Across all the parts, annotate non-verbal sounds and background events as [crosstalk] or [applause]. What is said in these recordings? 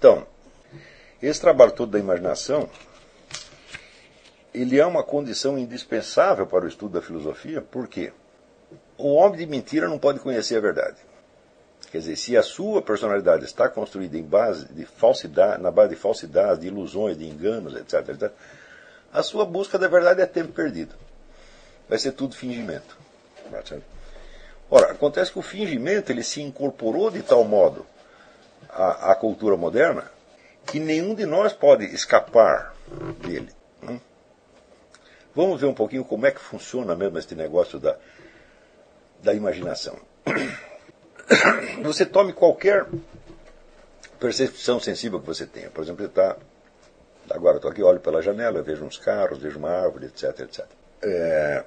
Então, esse trabalho todo da imaginação, ele é uma condição indispensável para o estudo da filosofia, porque o homem de mentira não pode conhecer a verdade. Quer dizer, se a sua personalidade está construída em base de falsidade, na base de falsidade, de ilusões, de enganos, etc, etc, a sua busca da verdade é tempo perdido. Vai ser tudo fingimento. Ora, acontece que o fingimento ele se incorporou de tal modo à cultura moderna que nenhum de nós pode escapar dele. Hum? Vamos ver um pouquinho como é que funciona mesmo este negócio da, da imaginação. [coughs] Você tome qualquer percepção sensível que você tenha. Por exemplo, está. Agora estou aqui, olho pela janela, vejo uns carros, vejo uma árvore, etc, etc. É,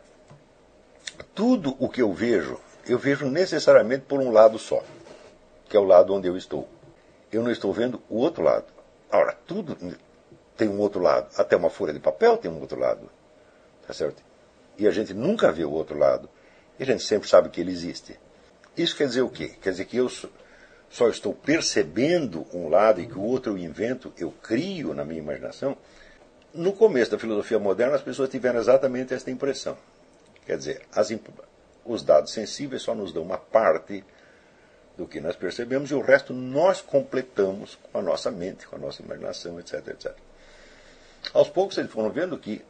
tudo o que eu vejo, eu vejo necessariamente por um lado só, que é o lado onde eu estou. Eu não estou vendo o outro lado. Ora, tudo tem um outro lado. Até uma folha de papel tem um outro lado. Tá certo? E a gente nunca vê o outro lado. E a gente sempre sabe que ele existe. Isso quer dizer o quê? Quer dizer que eu só estou percebendo um lado e que o outro eu invento, eu crio na minha imaginação. No começo da filosofia moderna, as pessoas tiveram exatamente esta impressão. Quer dizer, as, os dados sensíveis só nos dão uma parte do que nós percebemos e o resto nós completamos com a nossa mente, com a nossa imaginação, etc, etc. Aos poucos eles foram vendo que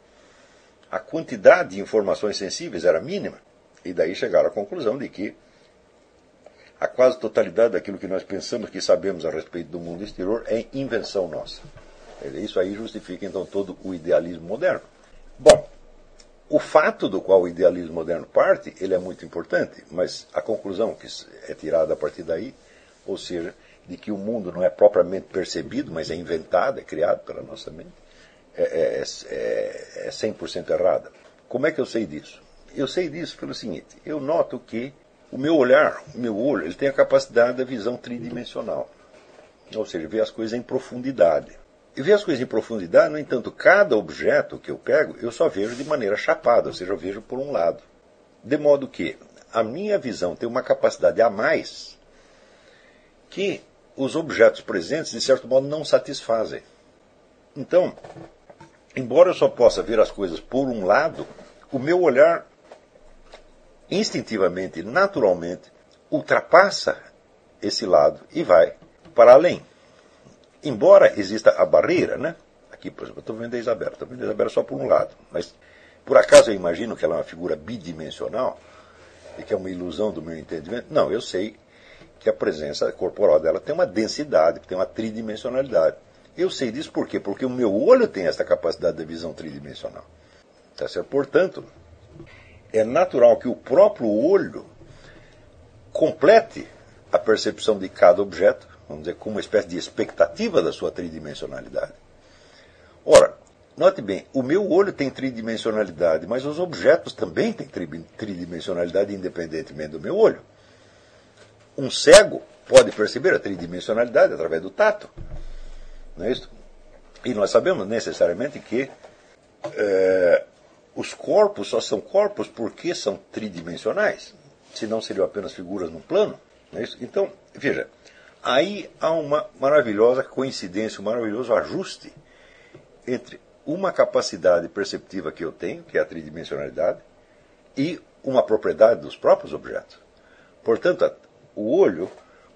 a quantidade de informações sensíveis era mínima e daí chegaram à conclusão de que a quase totalidade daquilo que nós pensamos que sabemos a respeito do mundo exterior é invenção nossa. Isso aí justifica então todo o idealismo moderno. Bom, o fato do qual o idealismo moderno parte, ele é muito importante, mas a conclusão que é tirada a partir daí, ou seja, de que o mundo não é propriamente percebido, mas é inventado, é criado pela nossa mente, é, é, é, é 100% errada. Como é que eu sei disso? Eu sei disso pelo seguinte: eu noto que o meu olhar, o meu olho, ele tem a capacidade da visão tridimensional. Ou seja, ver as coisas em profundidade. E ver as coisas em profundidade, no entanto, cada objeto que eu pego, eu só vejo de maneira chapada, ou seja, eu vejo por um lado. De modo que a minha visão tem uma capacidade a mais que os objetos presentes, de certo modo, não satisfazem. Então, embora eu só possa ver as coisas por um lado, o meu olhar instintivamente, naturalmente, ultrapassa esse lado e vai para além. Embora exista a barreira, né? Aqui, por exemplo, eu estou vendo a Isabela, estou vendo a Isabela só por um lado, mas por acaso eu imagino que ela é uma figura bidimensional e que é uma ilusão do meu entendimento? Não, eu sei que a presença corporal dela tem uma densidade, tem uma tridimensionalidade. Eu sei disso por quê? Porque o meu olho tem essa capacidade de visão tridimensional. Tá certo? Portanto, é natural que o próprio olho complete a percepção de cada objeto, vamos dizer, com uma espécie de expectativa da sua tridimensionalidade. Ora, note bem, o meu olho tem tridimensionalidade, mas os objetos também têm tridimensionalidade independentemente do meu olho. Um cego pode perceber a tridimensionalidade através do tato. Não é isso? E nós sabemos necessariamente que é, os corpos só são corpos porque são tridimensionais, senão seriam apenas figuras no plano. É então, veja, aí há uma maravilhosa coincidência, um maravilhoso ajuste entre uma capacidade perceptiva que eu tenho, que é a tridimensionalidade, e uma propriedade dos próprios objetos. Portanto, o olho,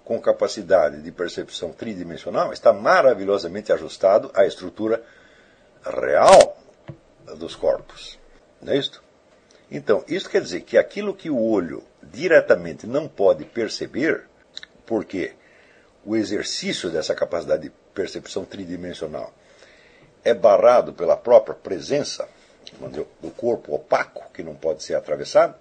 com capacidade de percepção tridimensional, está maravilhosamente ajustado à estrutura real dos corpos. Não é isto? Então, isso quer dizer que aquilo que o olho diretamente não pode perceber, porque o exercício dessa capacidade de percepção tridimensional é barrado pela própria presença do corpo opaco, que não pode ser atravessado,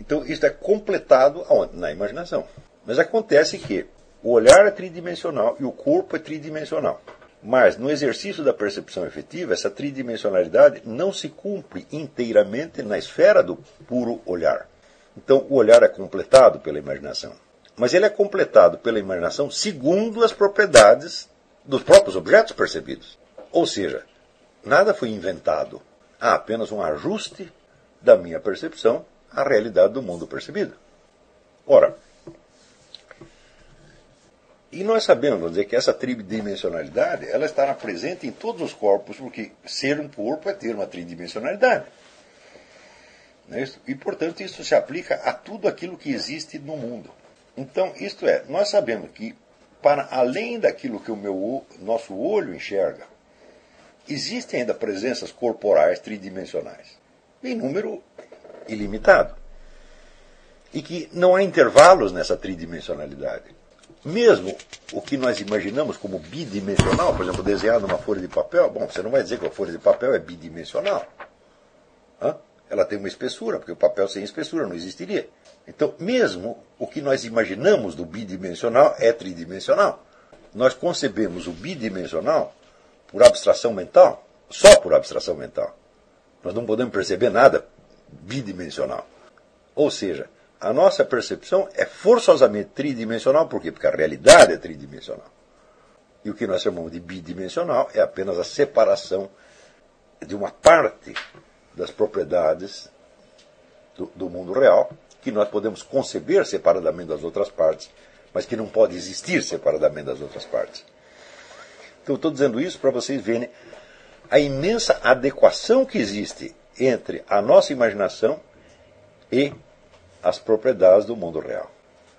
então isso é completado aonde? na imaginação. Mas acontece que o olhar é tridimensional e o corpo é tridimensional. Mas, no exercício da percepção efetiva, essa tridimensionalidade não se cumpre inteiramente na esfera do puro olhar. Então, o olhar é completado pela imaginação. Mas ele é completado pela imaginação segundo as propriedades dos próprios objetos percebidos. Ou seja, nada foi inventado. Há apenas um ajuste da minha percepção à realidade do mundo percebido. Ora, E nós sabemos, vamos dizer, que essa tridimensionalidade ela estará presente em todos os corpos, porque ser um corpo é ter uma tridimensionalidade. É e, portanto, isso se aplica a tudo aquilo que existe no mundo. Então, isto é, nós sabemos que, para além daquilo que o meu, nosso olho enxerga, existem ainda presenças corporais tridimensionais, em número ilimitado. E que não há intervalos nessa tridimensionalidade. Mesmo o que nós imaginamos como bidimensional, por exemplo, desenhar numa folha de papel, bom, você não vai dizer que a folha de papel é bidimensional. Hã? Ela tem uma espessura, porque o papel sem espessura não existiria. Então, mesmo o que nós imaginamos do bidimensional é tridimensional. Nós concebemos o bidimensional por abstração mental, só por abstração mental. Nós não podemos perceber nada bidimensional. Ou seja, a nossa percepção é forçosamente tridimensional, por quê? Porque a realidade é tridimensional. E o que nós chamamos de bidimensional é apenas a separação de uma parte das propriedades do, do mundo real, que nós podemos conceber separadamente das outras partes, mas que não pode existir separadamente das outras partes. Então, estou dizendo isso para vocês verem a imensa adequação que existe entre a nossa imaginação e as propriedades do mundo real.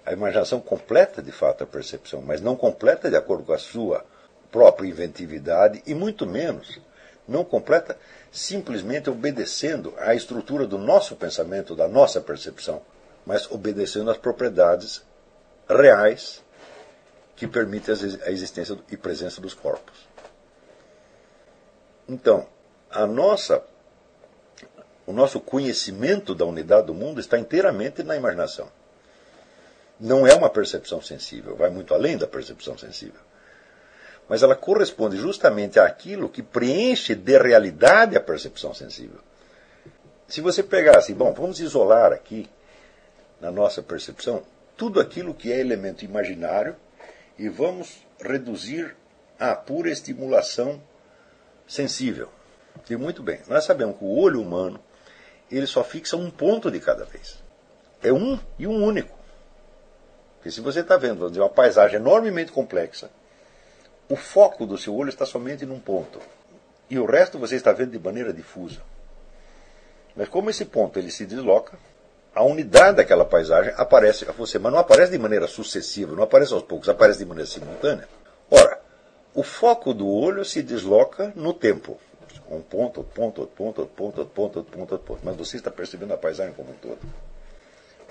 A imaginação completa, de fato, a percepção, mas não completa de acordo com a sua própria inventividade e muito menos não completa simplesmente obedecendo à estrutura do nosso pensamento, da nossa percepção, mas obedecendo às propriedades reais que permitem a existência e presença dos corpos. Então, a nossa o nosso conhecimento da unidade do mundo está inteiramente na imaginação. Não é uma percepção sensível, vai muito além da percepção sensível. Mas ela corresponde justamente àquilo que preenche de realidade a percepção sensível. Se você pegasse, bom, vamos isolar aqui na nossa percepção tudo aquilo que é elemento imaginário e vamos reduzir à pura estimulação sensível. E muito bem, nós sabemos que o olho humano ele só fixa um ponto de cada vez. É um e um único. Porque se você está vendo dizer, uma paisagem enormemente complexa, o foco do seu olho está somente num ponto. E o resto você está vendo de maneira difusa. Mas como esse ponto ele se desloca, a unidade daquela paisagem aparece a você, mas não aparece de maneira sucessiva, não aparece aos poucos, aparece de maneira simultânea. Ora, o foco do olho se desloca no tempo um ponto, outro ponto, outro ponto, outro ponto, outro ponto, outro ponto, outro ponto. Mas você está percebendo a paisagem como um todo.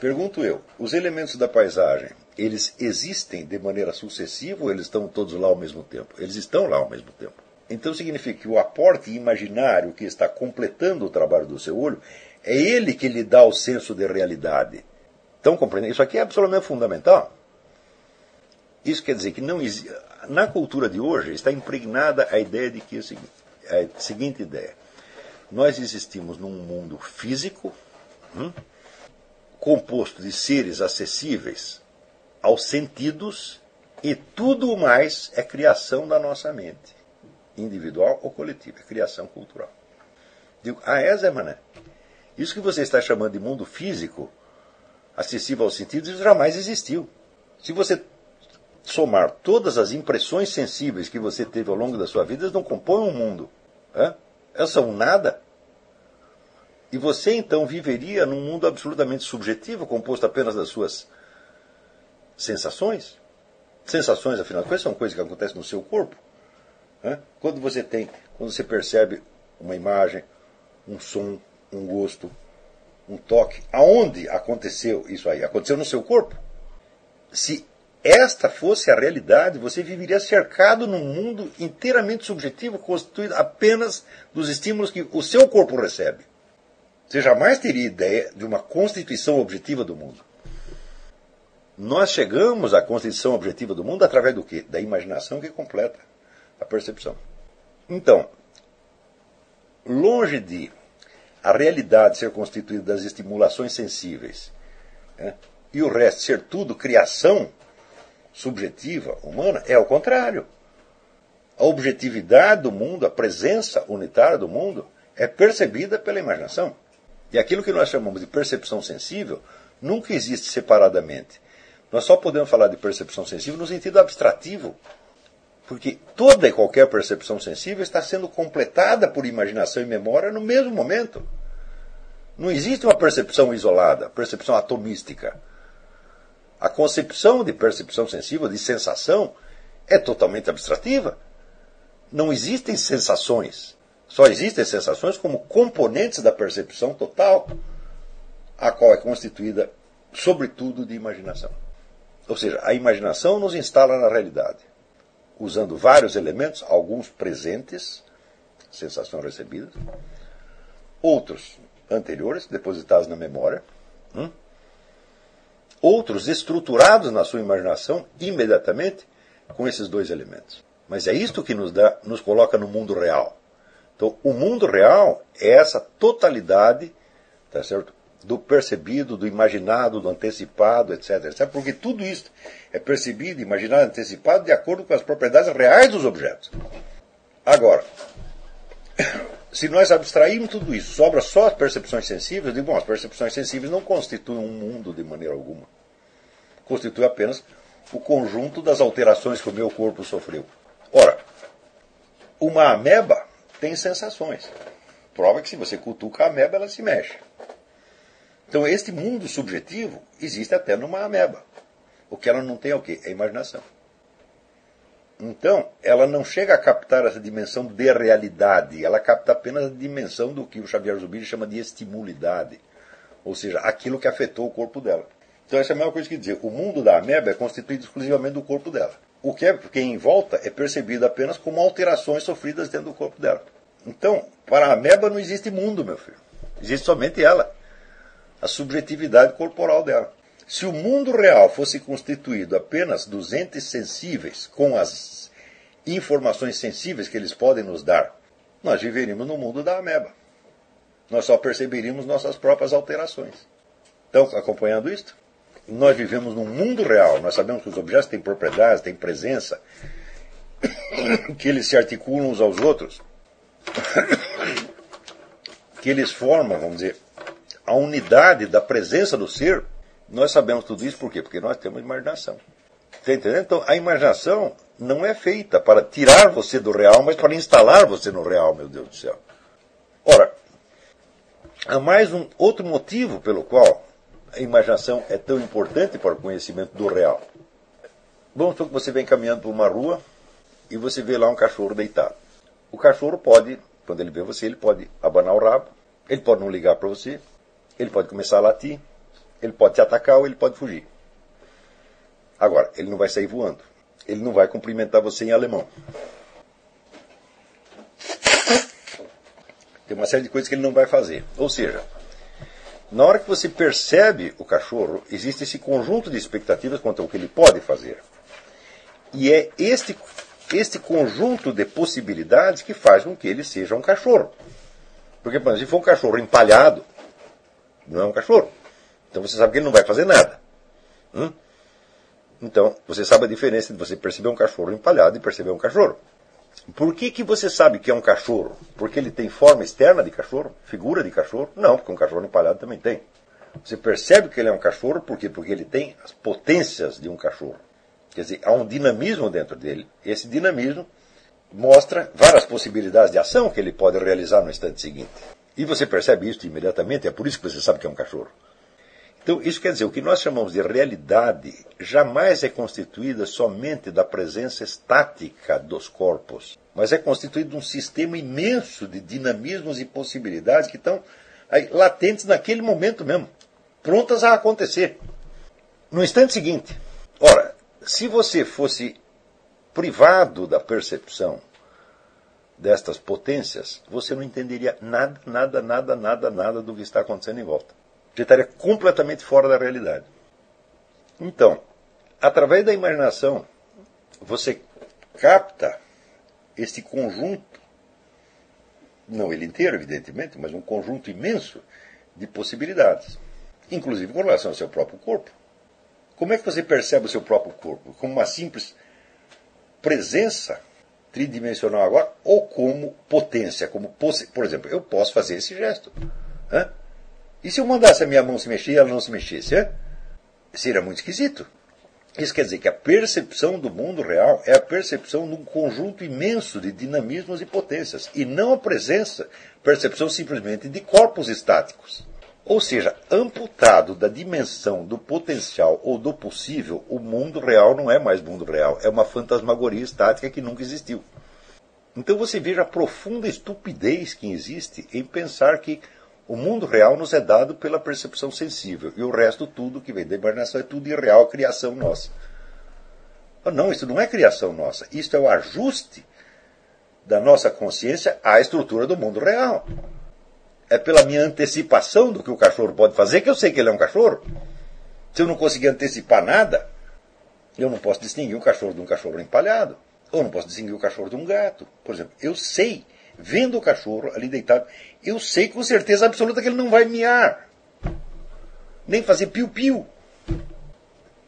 Pergunto eu, os elementos da paisagem, eles existem de maneira sucessiva ou eles estão todos lá ao mesmo tempo? Eles estão lá ao mesmo tempo. Então significa que o aporte imaginário que está completando o trabalho do seu olho é ele que lhe dá o senso de realidade. Estão compreendendo? Isso aqui é absolutamente fundamental. Isso quer dizer que não na cultura de hoje está impregnada a ideia de que é é a seguinte ideia. Nós existimos num mundo físico, hum, composto de seres acessíveis aos sentidos, e tudo mais é criação da nossa mente, individual ou coletiva, é criação cultural. Digo, ah, é, Zé Mané? Isso que você está chamando de mundo físico, acessível aos sentidos, isso jamais existiu. Se você somar todas as impressões sensíveis que você teve ao longo da sua vida, elas não compõem um mundo. É? Elas são nada. E você então viveria num mundo absolutamente subjetivo, composto apenas das suas sensações? Sensações, afinal de contas, são coisas que acontecem no seu corpo. É? Quando você tem, quando você percebe uma imagem, um som, um gosto, um toque, aonde aconteceu isso aí? Aconteceu no seu corpo. Se esta fosse a realidade, você viveria cercado num mundo inteiramente subjetivo, constituído apenas dos estímulos que o seu corpo recebe. Você jamais teria ideia de uma constituição objetiva do mundo. Nós chegamos à constituição objetiva do mundo através do quê? Da imaginação que completa a percepção. Então, longe de a realidade ser constituída das estimulações sensíveis né, e o resto ser tudo criação subjetiva humana é o contrário. A objetividade do mundo, a presença unitária do mundo, é percebida pela imaginação. E aquilo que nós chamamos de percepção sensível nunca existe separadamente. Nós só podemos falar de percepção sensível no sentido abstrativo. Porque toda e qualquer percepção sensível está sendo completada por imaginação e memória no mesmo momento. Não existe uma percepção isolada, percepção atomística. A concepção de percepção sensível, de sensação, é totalmente abstrativa. Não existem sensações. Só existem sensações como componentes da percepção total, a qual é constituída, sobretudo, de imaginação. Ou seja, a imaginação nos instala na realidade usando vários elementos, alguns presentes, sensação recebida, outros anteriores, depositados na memória, hum? outros estruturados na sua imaginação imediatamente com esses dois elementos. Mas é isto que nos, dá, nos coloca no mundo real. Então, o mundo real é essa totalidade tá certo? do percebido, do imaginado, do antecipado, etc, etc. Porque tudo isso é percebido, imaginado, antecipado de acordo com as propriedades reais dos objetos. Agora, [coughs] se nós abstrairmos tudo isso, sobra só as percepções sensíveis, eu digo, bom, as percepções sensíveis não constituem um mundo de maneira alguma. Constitui apenas o conjunto das alterações que o meu corpo sofreu. Ora, uma ameba tem sensações. Prova que se você cutuca a ameba, ela se mexe. Então, este mundo subjetivo existe até numa ameba. O que ela não tem é o quê? É imaginação. Então, ela não chega a captar essa dimensão de realidade, ela capta apenas a dimensão do que o Xavier Zubiri chama de estimulidade, ou seja, aquilo que afetou o corpo dela. Então, essa é a mesma coisa que dizer: o mundo da ameba é constituído exclusivamente do corpo dela. O que é que em volta é percebido apenas como alterações sofridas dentro do corpo dela. Então, para a ameba não existe mundo, meu filho. Existe somente ela a subjetividade corporal dela. Se o mundo real fosse constituído apenas dos entes sensíveis, com as informações sensíveis que eles podem nos dar, nós viveríamos no mundo da ameba. Nós só perceberíamos nossas próprias alterações. Estão acompanhando isto? Nós vivemos num mundo real, nós sabemos que os objetos têm propriedades, têm presença, [coughs] que eles se articulam uns aos outros, [coughs] que eles formam, vamos dizer, a unidade da presença do ser, nós sabemos tudo isso por quê? Porque nós temos imaginação. Está entendendo? Então, a imaginação não é feita para tirar você do real, mas para instalar você no real, meu Deus do céu. Ora, há mais um outro motivo pelo qual a imaginação é tão importante para o conhecimento do real. Vamos supor que você vem caminhando por uma rua e você vê lá um cachorro deitado. O cachorro pode, quando ele vê você, ele pode abanar o rabo, ele pode não ligar para você, ele pode começar a latir, ele pode te atacar ou ele pode fugir. Agora, ele não vai sair voando. Ele não vai cumprimentar você em alemão. Tem uma série de coisas que ele não vai fazer. Ou seja, na hora que você percebe o cachorro, existe esse conjunto de expectativas quanto ao que ele pode fazer. E é este, este conjunto de possibilidades que faz com que ele seja um cachorro. Porque, por exemplo, se for um cachorro empalhado, não é um cachorro. Então você sabe que ele não vai fazer nada. Hum? Então, você sabe a diferença de você perceber um cachorro empalhado e perceber um cachorro. Por que, que você sabe que é um cachorro? Porque ele tem forma externa de cachorro? Figura de cachorro? Não, porque um cachorro empalhado também tem. Você percebe que ele é um cachorro por quê? Porque ele tem as potências de um cachorro. Quer dizer, há um dinamismo dentro dele. Esse dinamismo mostra várias possibilidades de ação que ele pode realizar no instante seguinte. E você percebe isso imediatamente, é por isso que você sabe que é um cachorro. Então, isso quer dizer, o que nós chamamos de realidade jamais é constituída somente da presença estática dos corpos, mas é constituído de um sistema imenso de dinamismos e possibilidades que estão latentes naquele momento mesmo, prontas a acontecer. No instante seguinte. Ora, se você fosse privado da percepção destas potências, você não entenderia nada, nada, nada, nada, nada do que está acontecendo em volta. Você estaria completamente fora da realidade. Então, através da imaginação, você capta este conjunto, não ele inteiro, evidentemente, mas um conjunto imenso de possibilidades, inclusive com relação ao seu próprio corpo. Como é que você percebe o seu próprio corpo? Como uma simples presença tridimensional agora, ou como potência, como por exemplo, eu posso fazer esse gesto. Né? E se eu mandasse a minha mão se mexer e ela não se mexesse? Seria muito esquisito. Isso quer dizer que a percepção do mundo real é a percepção de um conjunto imenso de dinamismos e potências, e não a presença, percepção simplesmente de corpos estáticos. Ou seja, amputado da dimensão do potencial ou do possível, o mundo real não é mais mundo real, é uma fantasmagoria estática que nunca existiu. Então você veja a profunda estupidez que existe em pensar que o mundo real nos é dado pela percepção sensível e o resto, tudo que vem da imaginação, é tudo irreal, criação nossa. Ah, não, isso não é criação nossa. Isso é o ajuste da nossa consciência à estrutura do mundo real. É pela minha antecipação do que o cachorro pode fazer que eu sei que ele é um cachorro. Se eu não conseguir antecipar nada, eu não posso distinguir o cachorro de um cachorro empalhado. Ou não posso distinguir o cachorro de um gato. Por exemplo, eu sei vendo o cachorro ali deitado, eu sei com certeza absoluta que ele não vai miar, nem fazer piu-piu,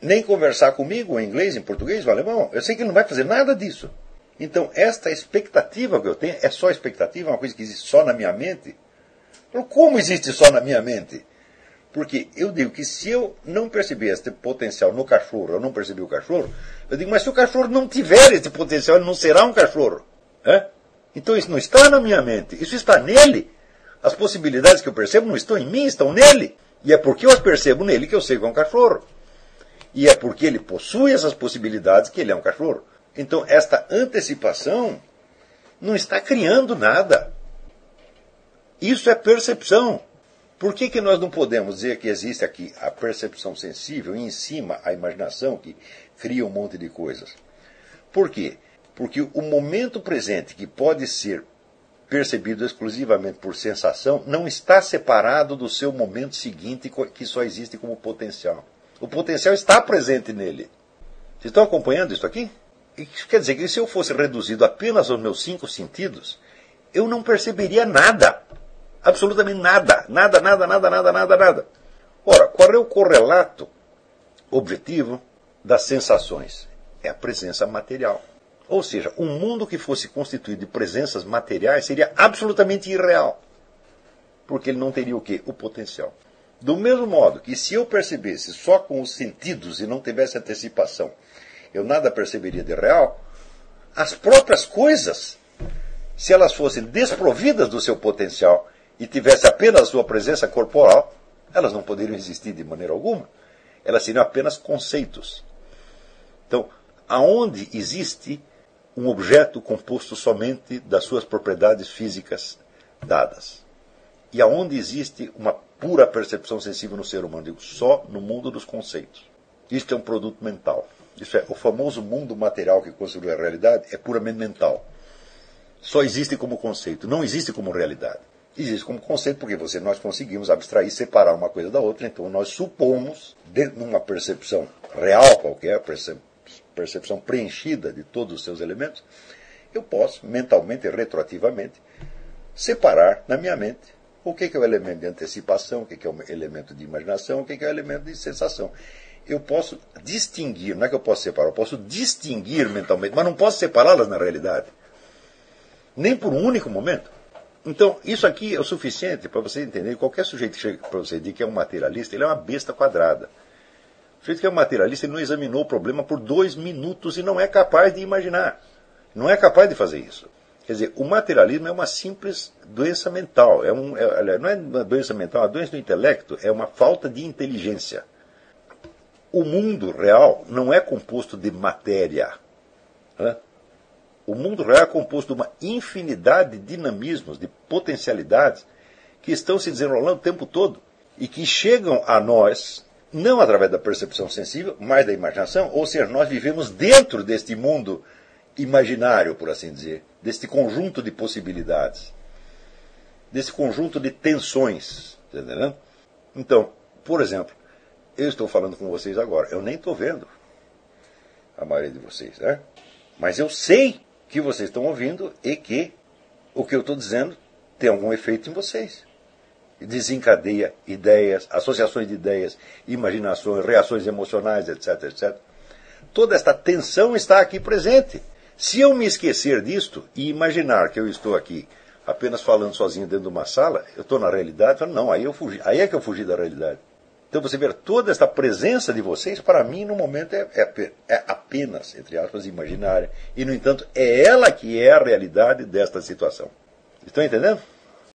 nem conversar comigo em inglês, em português, ou alemão. Eu sei que ele não vai fazer nada disso. Então, esta expectativa que eu tenho é só expectativa, é uma coisa que existe só na minha mente. Como existe só na minha mente? Porque eu digo que se eu não perceber este potencial no cachorro, eu não percebi o cachorro, eu digo, mas se o cachorro não tiver esse potencial, ele não será um cachorro. É? Então isso não está na minha mente, isso está nele. As possibilidades que eu percebo não estão em mim, estão nele. E é porque eu as percebo nele que eu sei que é um cachorro. E é porque ele possui essas possibilidades que ele é um cachorro. Então esta antecipação não está criando nada. Isso é percepção. Por que, que nós não podemos dizer que existe aqui a percepção sensível e em cima a imaginação que cria um monte de coisas? Por quê? Porque o momento presente, que pode ser percebido exclusivamente por sensação, não está separado do seu momento seguinte, que só existe como potencial. O potencial está presente nele. Vocês estão acompanhando isso aqui? Isso quer dizer que se eu fosse reduzido apenas aos meus cinco sentidos, eu não perceberia nada. Absolutamente nada. Nada, nada, nada, nada, nada, nada. Ora, qual é o correlato objetivo das sensações? É a presença material. Ou seja, um mundo que fosse constituído de presenças materiais seria absolutamente irreal. Porque ele não teria o quê? O potencial. Do mesmo modo que se eu percebesse só com os sentidos e não tivesse antecipação, eu nada perceberia de real, as próprias coisas, se elas fossem desprovidas do seu potencial e tivesse apenas a sua presença corporal, elas não poderiam existir de maneira alguma. Elas seriam apenas conceitos. Então, aonde existe um objeto composto somente das suas propriedades físicas dadas. E aonde existe uma pura percepção sensível no ser humano, digo, só no mundo dos conceitos. Isto é um produto mental. Isso é, o famoso mundo material que construiu a realidade é puramente mental. Só existe como conceito, não existe como realidade. Existe como conceito porque você, nós conseguimos abstrair, separar uma coisa da outra, então nós supomos, dentro de uma percepção real qualquer, percepção preenchida de todos os seus elementos, eu posso, mentalmente e retroativamente, separar na minha mente o que é o elemento de antecipação, o que é o elemento de imaginação, o que é o elemento de sensação. Eu posso distinguir, não é que eu posso separar, eu posso distinguir mentalmente, mas não posso separá-las na realidade. Nem por um único momento. Então, isso aqui é o suficiente para você entender. Qualquer sujeito que chega para você dizer que é um materialista, ele é uma besta quadrada. Sujeito que é um materialista ele não examinou o problema por dois minutos e não é capaz de imaginar. Não é capaz de fazer isso. Quer dizer, o materialismo é uma simples doença mental. É um, é, não é uma doença mental, é uma doença do intelecto, é uma falta de inteligência. O mundo real não é composto de matéria. Né? O mundo real é composto de uma infinidade de dinamismos, de potencialidades que estão se desenrolando o tempo todo e que chegam a nós não através da percepção sensível, mas da imaginação, ou seja, nós vivemos dentro deste mundo imaginário, por assim dizer, deste conjunto de possibilidades, desse conjunto de tensões, tá entendendo? Então, por exemplo, eu estou falando com vocês agora, eu nem estou vendo a maioria de vocês, né? Mas eu sei que vocês estão ouvindo e que o que eu estou dizendo tem algum efeito em vocês desencadeia ideias, associações de ideias, imaginações, reações emocionais, etc, etc. Toda esta tensão está aqui presente. Se eu me esquecer disto e imaginar que eu estou aqui apenas falando sozinho dentro de uma sala, eu estou na realidade, não, aí eu fugi, aí é que eu fugi da realidade. Então você ver toda esta presença de vocês, para mim, no momento, é, é, é, apenas, entre aspas, imaginária. E, no entanto, é ela que é a realidade desta situação. Estão entendendo?